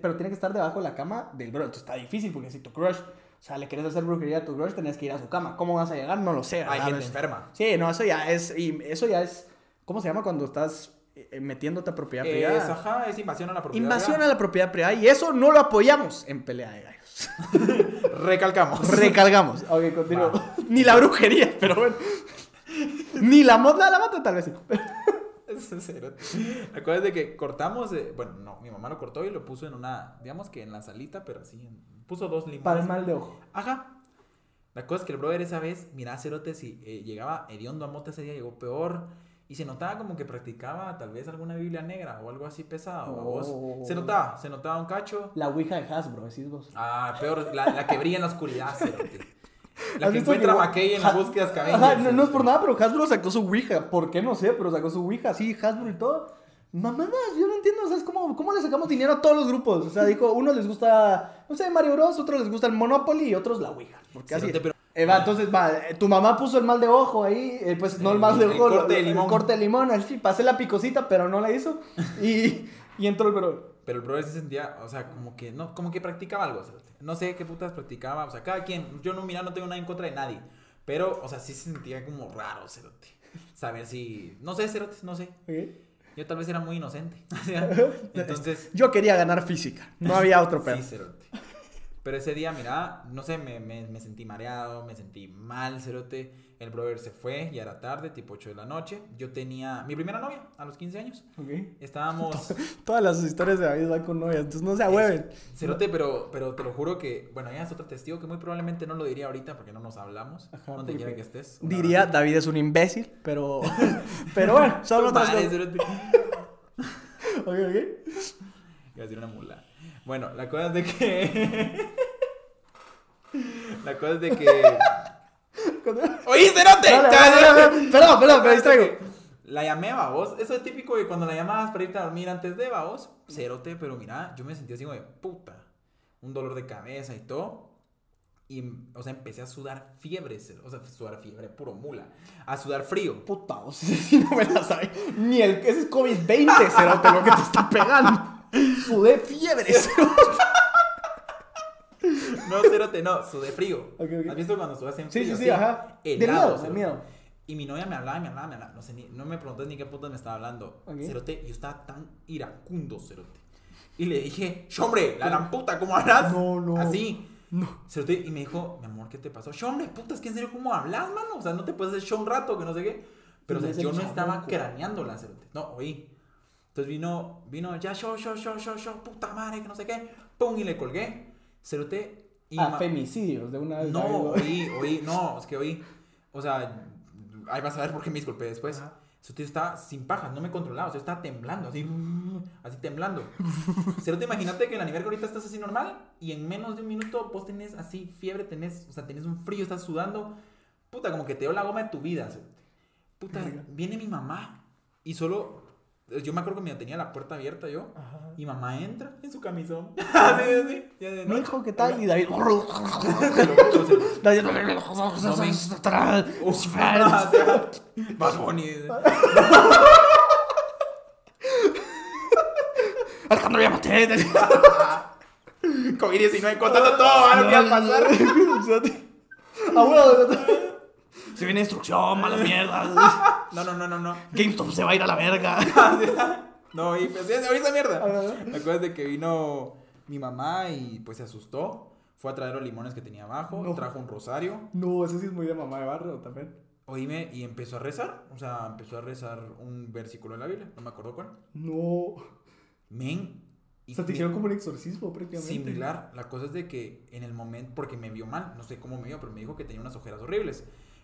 pero tiene que estar debajo de la cama del bro, entonces está difícil porque si tu crush, o sea, le quieres hacer brujería a tu crush, tenés que ir a su cama. ¿Cómo vas a llegar? No lo sé. Hay gente enferma. Sí, no, eso ya es, y eso ya es, ¿cómo se llama cuando estás eh, metiéndote a propiedad privada? ajá, es invasión a la propiedad. Invasión a privada. la propiedad privada y eso no lo apoyamos en pelea de gallos. Recalcamos. Recalgamos. Ok, continúo. Ni la brujería, pero bueno. Ni la mota, la mata tal vez sí. De que cortamos. eh, bueno, no, mi mamá lo cortó y lo puso en una. Digamos que en la salita, pero así. puso dos limones. Para el mal de ojo. Ajá. La cosa es que el brother esa vez, mira, Cerote, si eh, llegaba hediondo a mota ese día, llegó peor. Y se notaba como que practicaba tal vez alguna Biblia negra o algo así pesado. Oh. Se notaba, se notaba un cacho. La ouija de Hasbro, decís vos. Ah, peor, la, la que brilla en la oscuridad, Cerote. La ¿Has que encuentra que- McKay en la Ja- búsqueda Ajá, no, no es por Cerote. nada, pero Hasbro sacó su ouija. ¿Por qué? No sé, pero sacó su ouija, así, Hasbro y todo. Mamadas, yo no entiendo, o sea, es como, ¿cómo le sacamos dinero a todos los grupos? O sea, dijo, unos les gusta, no sé, Mario Bros, otros les gusta el Monopoly y otros la ouija. Porque así pero- Eh, va, entonces, va, eh, tu mamá puso el mal de ojo ahí, eh, pues no el mal de El ojo, corte lo- de el limón. corte de limón, así, pasé la picosita, pero no la hizo. Y, y entró el pero. Pero el brother se sentía, o sea, como que no, como que practicaba algo, Cerote. No sé qué putas practicaba, o sea, cada quien, yo no, mira, no tengo nada en contra de nadie. Pero, o sea, sí se sentía como raro, Cerote. Saber si, no sé, Cerote, no sé. Yo tal vez era muy inocente. O sea, Entonces, Yo quería ganar física, no había otro pedo. sí, Cerote. Pero ese día, mira, no sé, me, me, me sentí mareado, me sentí mal, Cerote. El brother se fue, ya era tarde, tipo 8 de la noche. Yo tenía mi primera novia a los 15 años. Ok. Estábamos... Todas las historias de David van con novias, entonces no se ahueven. Cerote, pero, pero te lo juro que, bueno, ella es otro testigo que muy probablemente no lo diría ahorita porque no nos hablamos. Ajá, donde quiera que estés. Diría, abrazo. David es un imbécil, pero. pero bueno, Tu otras cosas. Ok, ok. Iba a decir una mula. Bueno, la cosa es de que. La cosa es de que. ¡Oye, Cerote! Perdón, perdón, me distraigo. La llamé a vos. Eso es típico de cuando la llamabas para irte a dormir antes de vos. Cerote, pero mira, yo me sentí así como de puta. Un dolor de cabeza y todo. Y, o sea, empecé a sudar fiebre. O sea, sudar fiebre, puro mula. A sudar frío. Puta, o sea, si no me la sabes. Ni el. Ese es COVID-20, cerote, lo que te está pegando. Sudé fiebre, cerote. No, cerote, no, sudé frío. Ok, ok. ¿Has visto cuando sudas en Sí, frío? sí, sí, así? ajá. De Helado, miedo, de miedo. Y mi novia me hablaba, me hablaba, me hablaba. No sé, ni, no me preguntas ni qué puta me estaba hablando. Ok. Cerote, yo estaba tan iracundo, cerote. Y le dije, hombre, la gran puta, ¿cómo hablas? No, no. Así. No. Cerote, y me dijo, mi amor, ¿qué te pasó? hombre, puta, es que en serio, ¿cómo hablas, mano? O sea, no te puedes hacer show un rato, que no sé qué. Pero o sea, yo no estaba craneándola, cerote. No, oí. Entonces vino, vino, ya, show, show, show, show, show, puta madre, que no sé qué. Pum, y le colgué. Cerote. Y Ah, femicidios de una vez. no, oí, oí, no, es que oí. O sea, ahí vas a ver por qué me disculpé después. Ajá. Eso tío estaba sin pajas, no me controlaba, o sea, estaba temblando, así, así temblando. Pero te imagínate que en la nivel que ahorita estás así normal y en menos de un minuto vos tenés así fiebre, tenés, o sea, tenés un frío, estás sudando. Puta, como que te dio la goma de tu vida. cerote. Puta, viene mi mamá y solo, yo me acuerdo que me tenía la puerta abierta yo. Ajá. Y mamá entra en su camisón. así, así. Mi hijo, ¿qué tal? Y David. David. No, Más bonito. Alejandro, llámate. COVID-19 contando todo, iba a pasar. Abuelo, se viene destrucción, mala mierda. No, no, no, no, no. GameStop se va a ir a la verga. No, y pues ya esa mierda. La cosa es de que vino mi mamá y pues se asustó. Fue a traer los limones que tenía abajo, No. trajo un rosario. No, eso sí es muy de mamá de barrio también. Oíme, y empezó a rezar. O sea, empezó a rezar un versículo de la Biblia. No me acuerdo cuál. No. Men. O sea, te hicieron como un exorcismo prácticamente. Similar. La cosa es de que en el momento, porque me vio mal, no sé cómo me vio, pero me dijo que tenía unas ojeras horribles.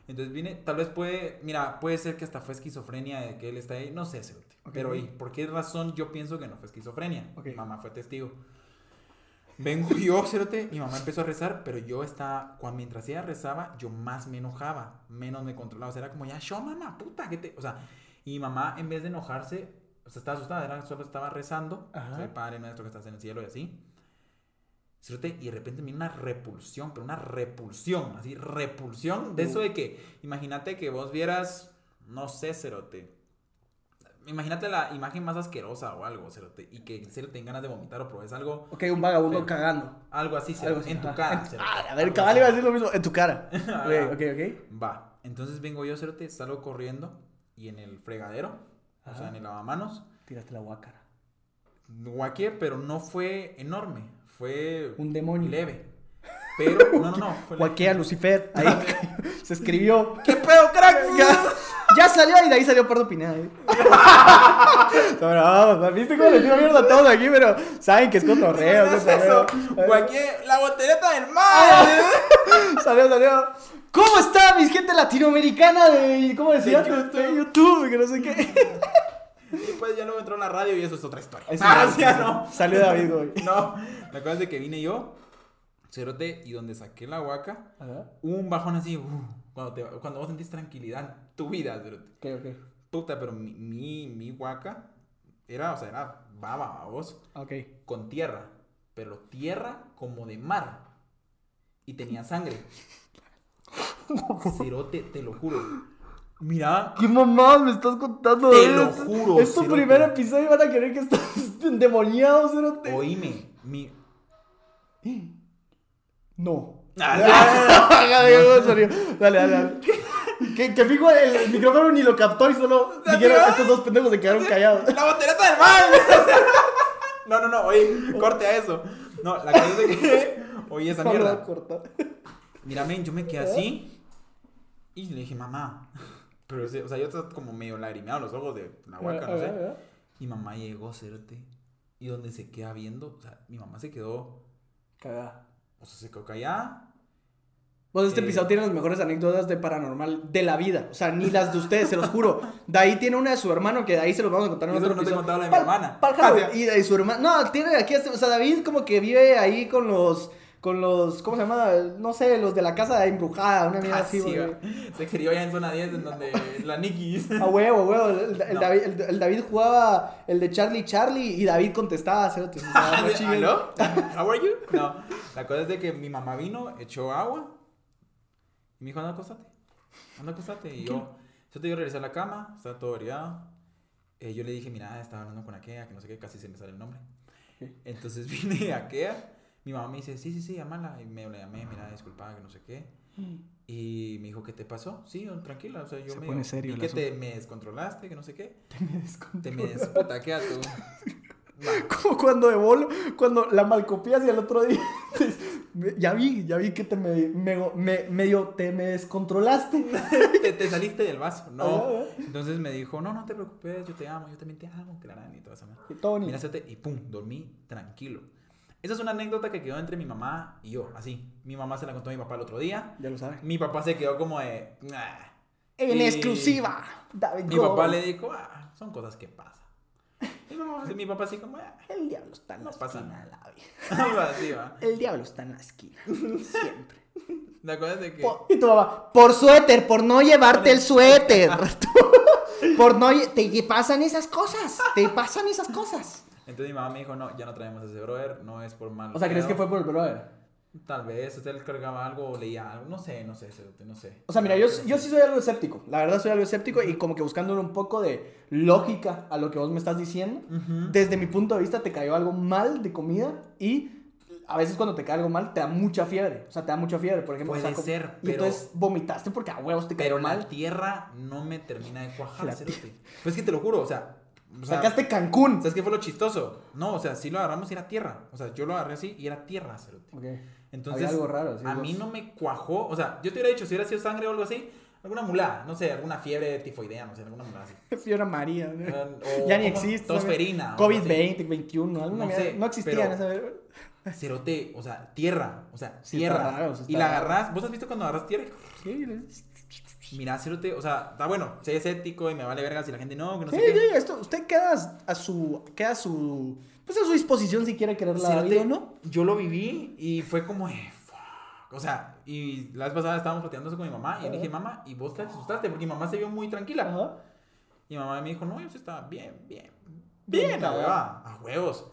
Entonces vine, tal vez puede, mira, puede ser que hasta fue esquizofrenia de que él está ahí, no sé, cerote. Ok. pero ¿y por qué razón yo pienso que no fue esquizofrenia? Ok. Mi mamá fue testigo. Vengo yo, cerote, mi mamá empezó a rezar, pero yo estaba, cuando mientras ella rezaba, yo más me enojaba, menos me controlaba, o sea, era como, ya, yo, mamá, puta, que te, o sea, y mi mamá en vez de enojarse, o sea, estaba asustada, era, solo estaba rezando, Ajá. soy Padre nuestro que estás en el cielo y así. Cerote, y de repente me una repulsión, pero una repulsión, así, repulsión de eso de que, imagínate que vos vieras, no sé, Cerote. Imagínate la imagen más asquerosa o algo, Cerote, y que en serio te den ganas de vomitar o probes algo, Ok, un vagabundo Feo. cagando. algo así, Algo Cerote, así, en tu ajá. cara. Cerote, Ah, a ver, algo cabal iba a decir lo mismo. En tu cara. Ok, ok, ok. Va, entonces vengo yo, Cerote, salgo corriendo y en el fregadero, o sea, en el lavamanos, Tiraste la guácara. guaqué, pero no fue enorme, fue Un demonio. leve. Pero, no, no, no. Fue. Guaquea Lucifer. Ahí se escribió. ¿Qué pedo, crack? Ya, ya salió y de ahí salió Pardo Pineda. ¿eh? No, no, ¿Viste cómo le tiro mierda a todos aquí? Pero saben que es cotorreo. ¿Qué es eso? La botelleta del mar. Salió, salió. ¿Cómo está mi gente latinoamericana de. ¿Cómo decía? De YouTube. De YouTube, que no sé qué. Y pues ya luego entró en la radio y eso es otra historia. Ah, sí, ya no. Salió David, güey. No, la cosa es de que vine yo, cerote, y donde saqué la guaca, hubo un bajón así, uh, cuando, te, cuando vos sentís tranquilidad en tu vida, cerote. Ok, ok. Puta, pero mi, mi, mi guaca era, o sea, era baba, vos, Ok. con tierra, pero tierra como de mar. Y tenía sangre. Cerote, te lo juro. Mira, ¿Qué mamá me estás contando? Te lo juro, Es tu cerote. primer episodio y van a querer que estás endemoniado, cerote. oíme, mi... No. Dale, dale, dale. Que, que fijo el, el micrófono ni lo captó y solo dijeron, estos dos pendejos se quedaron callados. ¡La botelleta del mal! no, no, no, oye, corte a eso. No, la cosa es que. Oye, esa mierda. Mira, men, yo me quedé así. Y le dije, mamá. Pero, o sea, yo estaba como medio lagrimeado los ojos de la huaca, no sé. Y mamá llegó, cérate. Y donde se queda viendo, o sea, mi mamá se quedó. Cagada. O sea, se quedó callada. Pues este Eh. episodio tiene las mejores anécdotas de paranormal de la vida. O sea, ni las de ustedes, se los juro. De ahí tiene una de su hermano que de ahí se los vamos a contar en Yo otro no te episodio. contado la de mi Pal- hermana. Ah, sí. Y de su hermano. No, tiene aquí, o sea, David como que vive ahí con los. Con los. ¿Cómo se llama? No sé, los de la casa embrujada, una mierda Ah, así, sí, güey. Se crió allá en zona 10, en donde la Nikki. A huevo, huevo. El, el No. David, el, el David jugaba el de Charlie Charlie y David contestaba. cerote. ¿Aló? How are you? No, la cosa es de que mi mamá vino, echó agua y me dijo, anda, acostate. Anda, acostate. Y yo, yo te yo regresé a la cama, estaba todo variado. yo le dije, mira, estaba hablando con Akea, que no sé qué, casi se me sale el nombre. Entonces vine a Akea, mi mamá me dice, sí, sí, sí, llámala. Y me la llamé, mira, disculpa, que no sé qué. Y me dijo, ¿qué te pasó? Sí, tranquila, o sea, yo Se me pone serio que te me descontrolaste, que no sé qué. Me Te me desputa, ¿qué tú? Va. Como cuando de bolo, cuando la malcopias y al otro día. ya vi, ya vi que te me, me, me- medio te me descontrolaste. te, te saliste del vaso, no. Ah, ah. Entonces me dijo, no, no te preocupes, yo te amo, yo también te amo, y esa madre. Y todo ni- Mira, suerte, y pum, dormí tranquilo. Esa es una anécdota que quedó entre mi mamá y yo, así. Mi mamá se la contó a mi papá el otro día. Ya lo sabes. Mi papá se quedó como de... "Nah". En Y- exclusiva. David Mi papá le dijo, ah, son cosas que pasan. Y mi, mamá- mi papá así como, ah, El diablo está en No la pasa esquina. David. así, va. El diablo está en la esquina. Siempre. ¿Te acuerdas de que... Po- y tu mamá, por suéter, por no llevarte el suéter. por no lle- te pasan esas cosas. Te pasan esas cosas. Entonces mi mamá me dijo, no, ya no traemos ese brother, no es por mal. O sea, ¿crees pedo". que fue por el brother? Tal vez, usted le cargaba algo o leía algo, no sé, no sé, no sé. O sea, mira, yo, Pero yo sí soy algo escéptico. La verdad soy algo escéptico y como que buscándole un poco de lógica a lo que vos me estás diciendo. Ujú. Desde mi punto de vista te cayó algo mal de comida y a veces cuando te cae algo mal, te da mucha fiebre. O sea, te da mucha fiebre, por ejemplo. Puede o sea, como- ser, Y pero- entonces vomitaste porque a huevos te Pero cayó la mal. tierra no me termina de cuajar, La. Pues es que te lo juro, o sea. O sea, Sacaste Cancún. ¿Sabes qué fue lo chistoso? No, o sea, sí lo agarramos y era tierra. O sea, yo lo agarré así y era tierra, cerote. Ok. Entonces, Había algo raro, sí, a mí no me cuajó. O sea, yo te hubiera dicho, si hubiera sido sangre o algo así, alguna mulada, no sé, alguna fiebre tifoidea, no sé, alguna mulada así. Fiebre María. ¿no? O- ya ni existe. Tosferina. o algo así. COVID-20, 21, alguna No sé, no existían pero- esa Cerote, o sea, tierra. O sea, tierra. raro, y la agarras. ¿Vos has visto cuando agarras tierra? Sí, Mira, cerote, o sea, está bueno, soy escéptico y me vale verga si la gente no, que no sí, sé qué. esto, usted queda a su, queda a su, pues a su disposición si quiere querer la vida o no. Yo lo viví y fue como, eh, fuck. O sea, y la vez pasada estábamos platicando eso con mi mamá y yo le dije, mamá, ¿y vos te asustaste? Porque mi mamá se vio muy tranquila. Ajá. Y mi mamá me dijo, no, yo sí estaba bien, bien, Bien, a hueva, a huevos.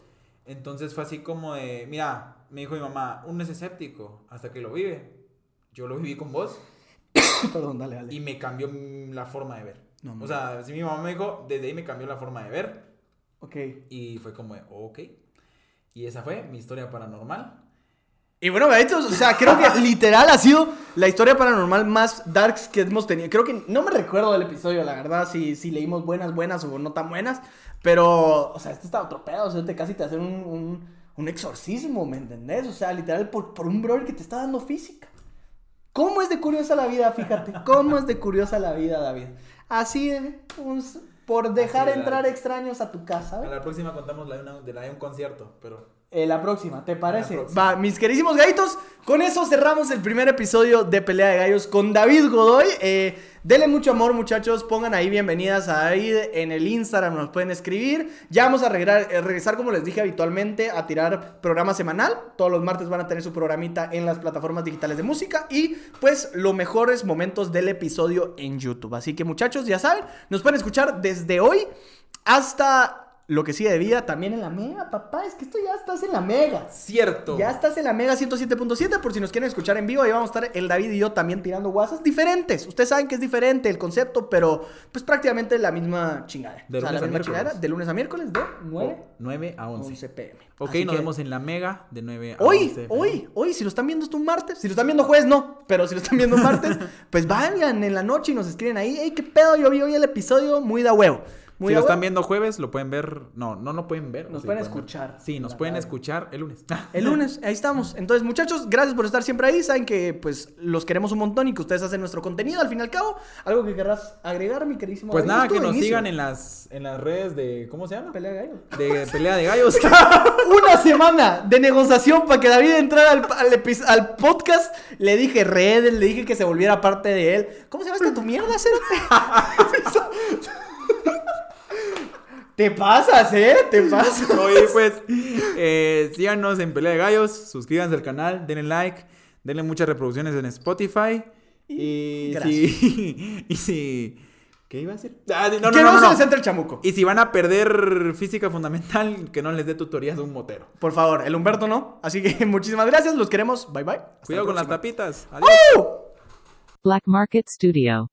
Entonces fue así como de, mira, me dijo mi mamá, uno es escéptico hasta que lo vive. Yo lo viví con vos Perdón, dale, dale. y me cambió la forma de ver. No, o no. sea, si mi mamá me dijo, desde ahí me cambió la forma de ver Ok. y fue como ok. Y esa fue mi historia paranormal. Y bueno, Gaditos, o sea, creo que literal ha sido la historia paranormal más darks que hemos tenido. Creo que no me recuerdo del episodio, la verdad, si, si leímos buenas, buenas o no tan buenas. Pero, o sea, este está otro pedo, o sea, te casi te hacen un, un, un exorcismo, ¿me entendés? O sea, literal por, por un brother que te está dando física. ¿Cómo es de curiosa la vida, fíjate? ¿Cómo es de curiosa la vida, David? Así pues, por dejar de entrar extraños a tu casa, A ¿ves? la próxima contamos la de, una- de la de un concierto, pero... Eh, la próxima, ¿te parece? próxima. Va, mis queridísimos gallitos, con eso cerramos el primer episodio de Pelea de Gallos con David Godoy. Eh, denle mucho amor, muchachos. Pongan ahí bienvenidas a David en el Instagram, nos pueden escribir. Ya vamos a regresar, eh, regresar, como les dije habitualmente, a tirar programa semanal. Todos los martes van a tener su programita en las plataformas digitales de música y, pues, los mejores momentos del episodio en YouTube. Así que, muchachos, ya saben, nos pueden escuchar desde hoy hasta lo que sigue de vida también en la Mega, papá. Es que esto ya estás en la Mega. Cierto. Ya estás en la Mega 107.7 por si nos quieren escuchar en vivo. Ahí vamos a estar el David y yo también tirando guasas diferentes. Ustedes saben que es diferente el concepto, pero pues prácticamente la misma chingada. De o sea, la misma de lunes a miércoles de 9 Oh, 9 a a 11. 11 pm. Ok, Así nos que vemos en la Mega de 9 a Hoy, 11. hoy, hoy, si lo están viendo esto un martes, si lo están viendo jueves, no, pero si lo están viendo un martes, pues vayan en la noche y nos escriben ahí, hey, qué pedo, yo vi hoy el episodio muy da huevo. Muy si lo están huevo". viendo jueves, lo pueden ver. No, no lo pueden ver. Nos sí, pueden ver. escuchar Sí, nos pueden escuchar el lunes. El lunes, ahí estamos. Entonces, muchachos, gracias por estar siempre ahí. Saben que pues los queremos un montón y que ustedes hacen nuestro contenido al fin y al cabo. Algo que querrás agregar, mi queridísimo. Pues nada, que nos inicio. sigan en las, en las redes de. ¿Cómo se llama? Pelea de gallo. De pelea de gallos. Una semana de negociación para que David entrara al, al podcast. Le dije redes, le dije que se volviera parte de él. ¿Cómo se llama esta tu mierda, Cerote? Te pasas, ¿eh? Te pasas. Oye, pues, eh, síganos en Pelea de Gallos, suscríbanse al canal, denle like, denle muchas reproducciones en Spotify. Y, Gracias. si. Y si. ¿Qué iba a decir? Ah, no, no, que no, no, no, se no. les entre el chamuco. Y si van a perder física fundamental, que no les dé tutorías de un motero. Por favor, el Humberto no. Así que muchísimas gracias, los queremos. Bye bye. Hasta Cuidado la con las tapitas. Adiós. ¡Uh! Black Market Studio.